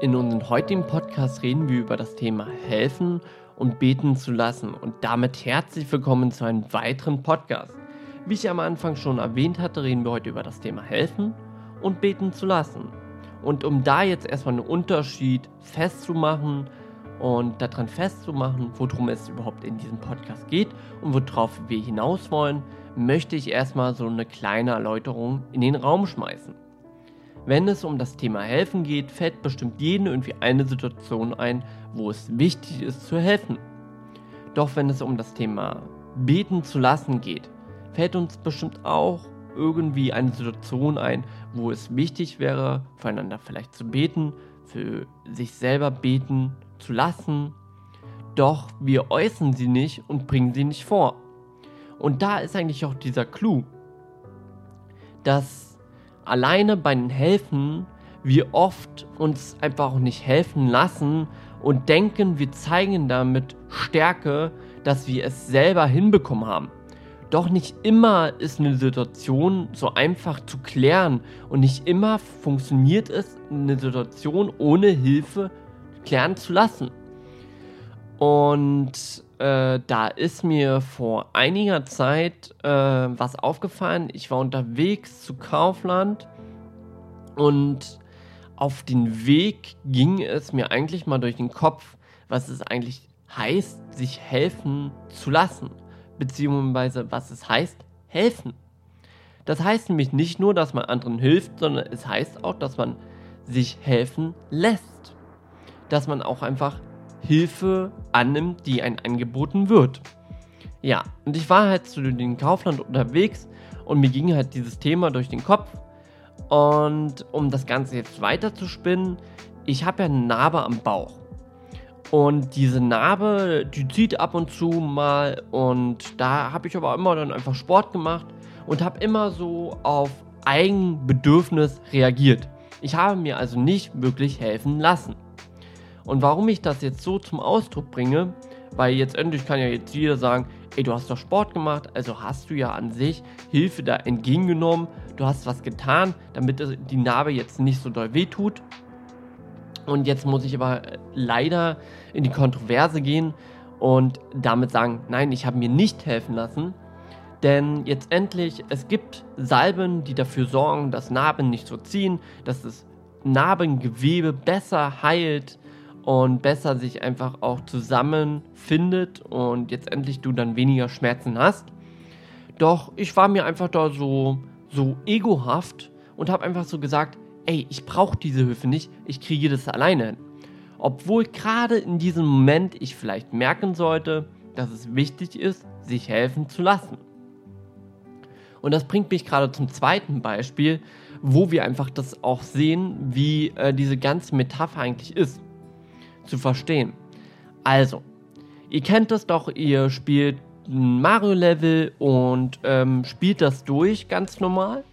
In unserem heutigen Podcast reden wir über das Thema Helfen und Beten zu lassen und damit herzlich willkommen zu einem weiteren Podcast. Wie ich am Anfang schon erwähnt hatte, reden wir heute über das Thema Helfen und Beten zu lassen. Und um da jetzt erstmal einen Unterschied festzumachen und daran festzumachen, worum es überhaupt in diesem Podcast geht und worauf wir hinaus wollen, möchte ich erstmal so eine kleine Erläuterung in den Raum schmeißen. Wenn es um das Thema Helfen geht, fällt bestimmt jedem irgendwie eine Situation ein, wo es wichtig ist zu helfen. Doch wenn es um das Thema Beten zu lassen geht, fällt uns bestimmt auch irgendwie eine Situation ein, wo es wichtig wäre, füreinander vielleicht zu beten, für sich selber beten zu lassen. Doch wir äußern sie nicht und bringen sie nicht vor. Und da ist eigentlich auch dieser Clou, dass alleine bei den Helfen wir oft uns einfach auch nicht helfen lassen und denken, wir zeigen damit Stärke, dass wir es selber hinbekommen haben. Doch nicht immer ist eine Situation so einfach zu klären und nicht immer funktioniert es, eine Situation ohne Hilfe klären zu lassen. Und äh, da ist mir vor einiger Zeit äh, was aufgefallen. Ich war unterwegs zu Kaufland und auf den Weg ging es mir eigentlich mal durch den Kopf, was es eigentlich heißt, sich helfen zu lassen. Beziehungsweise was es heißt, helfen. Das heißt nämlich nicht nur, dass man anderen hilft, sondern es heißt auch, dass man sich helfen lässt. Dass man auch einfach Hilfe annimmt, die einem angeboten wird. Ja, und ich war halt zu den Kaufland unterwegs und mir ging halt dieses Thema durch den Kopf. Und um das Ganze jetzt weiter zu spinnen, ich habe ja eine Narbe am Bauch. Und diese Narbe, die zieht ab und zu mal. Und da habe ich aber immer dann einfach Sport gemacht und habe immer so auf Eigenbedürfnis reagiert. Ich habe mir also nicht wirklich helfen lassen. Und warum ich das jetzt so zum Ausdruck bringe, weil jetzt endlich kann ja jetzt jeder sagen, ey, du hast doch Sport gemacht, also hast du ja an sich Hilfe da entgegengenommen, du hast was getan, damit die Narbe jetzt nicht so doll wehtut. Und jetzt muss ich aber leider in die Kontroverse gehen und damit sagen, nein, ich habe mir nicht helfen lassen. Denn jetzt endlich, es gibt Salben, die dafür sorgen, dass Narben nicht so ziehen, dass das Narbengewebe besser heilt, und besser sich einfach auch zusammenfindet und jetzt endlich du dann weniger Schmerzen hast. Doch ich war mir einfach da so, so egohaft und habe einfach so gesagt, ey, ich brauche diese Hilfe nicht, ich kriege das alleine hin. Obwohl gerade in diesem Moment ich vielleicht merken sollte, dass es wichtig ist, sich helfen zu lassen. Und das bringt mich gerade zum zweiten Beispiel, wo wir einfach das auch sehen, wie äh, diese ganze Metapher eigentlich ist zu verstehen. Also, ihr kennt das doch, ihr spielt ein Mario-Level und ähm, spielt das durch ganz normal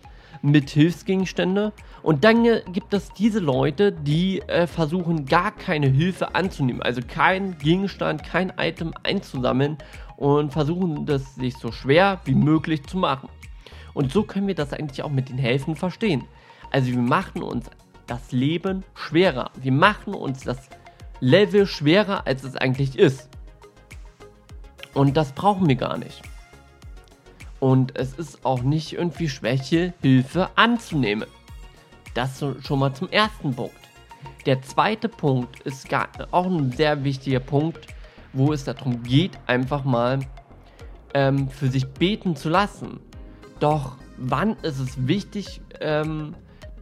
mit Hilfsgegenstände. Und dann gibt es diese Leute, die äh, versuchen gar keine Hilfe anzunehmen, also kein Gegenstand, kein Item einzusammeln und versuchen das sich so schwer wie möglich zu machen. Und so können wir das eigentlich auch mit den Helfen verstehen. Also wir machen uns das Leben schwerer. Wir machen uns das Level schwerer, als es eigentlich ist. Und das brauchen wir gar nicht. Und es ist auch nicht irgendwie Schwäche, Hilfe anzunehmen. Das schon mal zum ersten Punkt. Der zweite Punkt ist gar, auch ein sehr wichtiger Punkt, wo es darum geht, einfach mal ähm, für sich beten zu lassen. Doch wann ist es wichtig, ähm,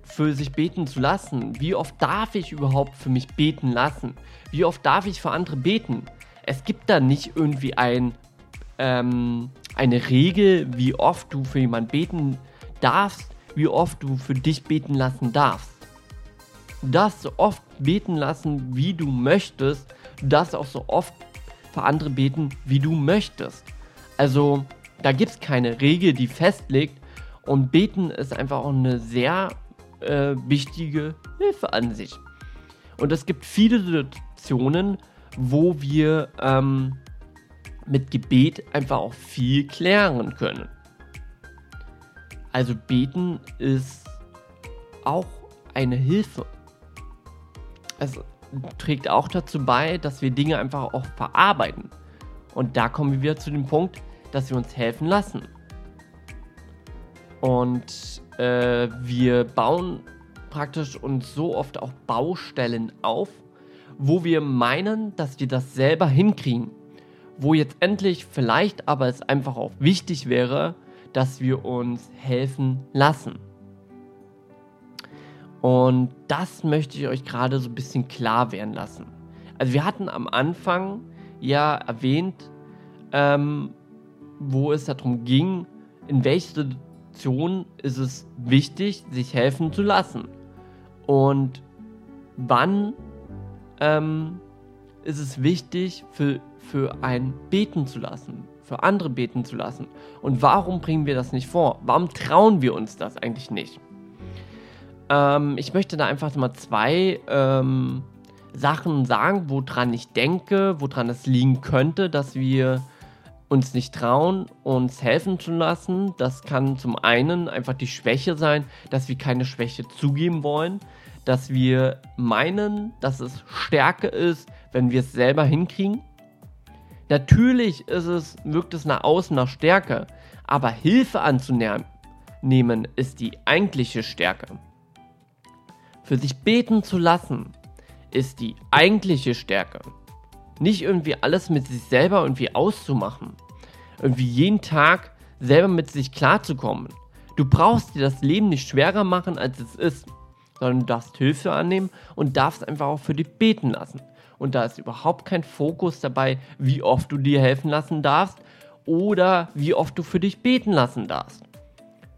für sich beten zu lassen? Wie oft darf ich überhaupt für mich beten lassen? Wie oft darf ich für andere beten? Es gibt da nicht irgendwie ein, ähm, eine Regel, wie oft du für jemanden beten darfst, wie oft du für dich beten lassen darfst. Du darfst so oft beten lassen, wie du möchtest. Du darfst auch so oft für andere beten, wie du möchtest. Also da gibt es keine Regel, die festlegt. Und beten ist einfach auch eine sehr äh, wichtige Hilfe an sich. Und es gibt viele Situationen, wo wir ähm, mit Gebet einfach auch viel klären können. Also beten ist auch eine Hilfe. es trägt auch dazu bei, dass wir Dinge einfach auch verarbeiten. Und da kommen wir wieder zu dem Punkt, dass wir uns helfen lassen. Und äh, wir bauen praktisch uns so oft auch Baustellen auf, wo wir meinen, dass wir das selber hinkriegen. Wo jetzt endlich vielleicht aber es einfach auch wichtig wäre, dass wir uns helfen lassen. Und das möchte ich euch gerade so ein bisschen klar werden lassen. Also wir hatten am Anfang ja erwähnt, ähm, wo es darum ging, in welcher Situation ist es wichtig, sich helfen zu lassen. Und wann ähm, ist es wichtig, für, für ein beten zu lassen, für andere beten zu lassen. Und warum bringen wir das nicht vor? Warum trauen wir uns das eigentlich nicht? Ähm, ich möchte da einfach mal zwei ähm, Sachen sagen, woran ich denke, woran es liegen könnte, dass wir uns nicht trauen, uns helfen zu lassen. Das kann zum einen einfach die Schwäche sein, dass wir keine Schwäche zugeben wollen, dass wir meinen, dass es Stärke ist, wenn wir es selber hinkriegen. Natürlich ist es, wirkt es nach außen nach Stärke, aber Hilfe anzunehmen ist die eigentliche Stärke. Für sich beten zu lassen ist die eigentliche Stärke. Nicht irgendwie alles mit sich selber irgendwie auszumachen. Irgendwie jeden Tag selber mit sich klarzukommen. Du brauchst dir das Leben nicht schwerer machen, als es ist, sondern du darfst Hilfe annehmen und darfst einfach auch für dich beten lassen. Und da ist überhaupt kein Fokus dabei, wie oft du dir helfen lassen darfst oder wie oft du für dich beten lassen darfst.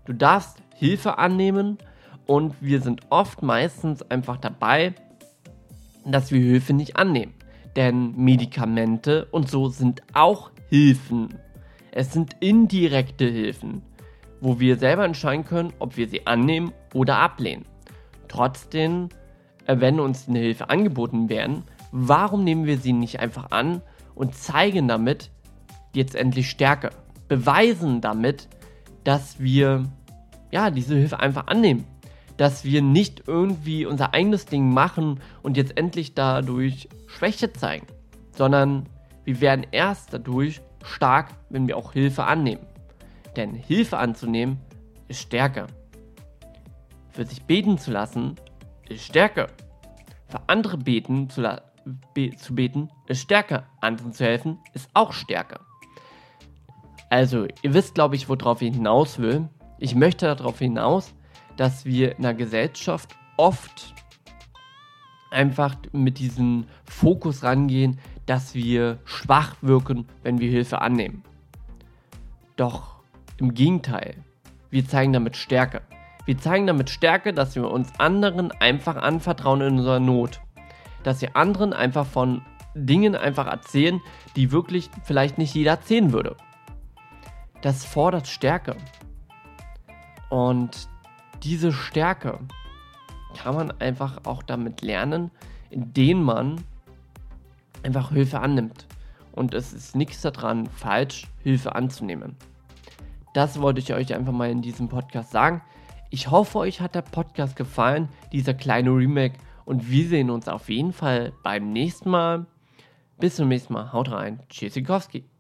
Du darfst Hilfe annehmen und wir sind oft meistens einfach dabei, dass wir Hilfe nicht annehmen. Denn Medikamente und so sind auch Hilfen. Es sind indirekte Hilfen, wo wir selber entscheiden können, ob wir sie annehmen oder ablehnen. Trotzdem, äh, wenn uns eine Hilfe angeboten werden, warum nehmen wir sie nicht einfach an und zeigen damit jetzt endlich Stärke? Beweisen damit, dass wir ja diese Hilfe einfach annehmen dass wir nicht irgendwie unser eigenes Ding machen und jetzt endlich dadurch Schwäche zeigen, sondern wir werden erst dadurch stark, wenn wir auch Hilfe annehmen. Denn Hilfe anzunehmen ist Stärke. Für sich beten zu lassen ist Stärke. Für andere beten zu, be zu beten ist Stärke. Anderen zu helfen ist auch Stärke. Also, ihr wisst, glaube ich, worauf ich hinaus will. Ich möchte darauf hinaus, dass wir in der Gesellschaft oft einfach mit diesem Fokus rangehen, dass wir schwach wirken, wenn wir Hilfe annehmen. Doch im Gegenteil, wir zeigen damit Stärke. Wir zeigen damit Stärke, dass wir uns anderen einfach anvertrauen in unserer Not. Dass wir anderen einfach von Dingen einfach erzählen, die wirklich vielleicht nicht jeder erzählen würde. Das fordert Stärke. Und diese Stärke kann man einfach auch damit lernen, indem man einfach Hilfe annimmt. Und es ist nichts daran falsch, Hilfe anzunehmen. Das wollte ich euch einfach mal in diesem Podcast sagen. Ich hoffe, euch hat der Podcast gefallen, dieser kleine Remake. Und wir sehen uns auf jeden Fall beim nächsten Mal. Bis zum nächsten Mal. Haut rein. Tschüssikowski.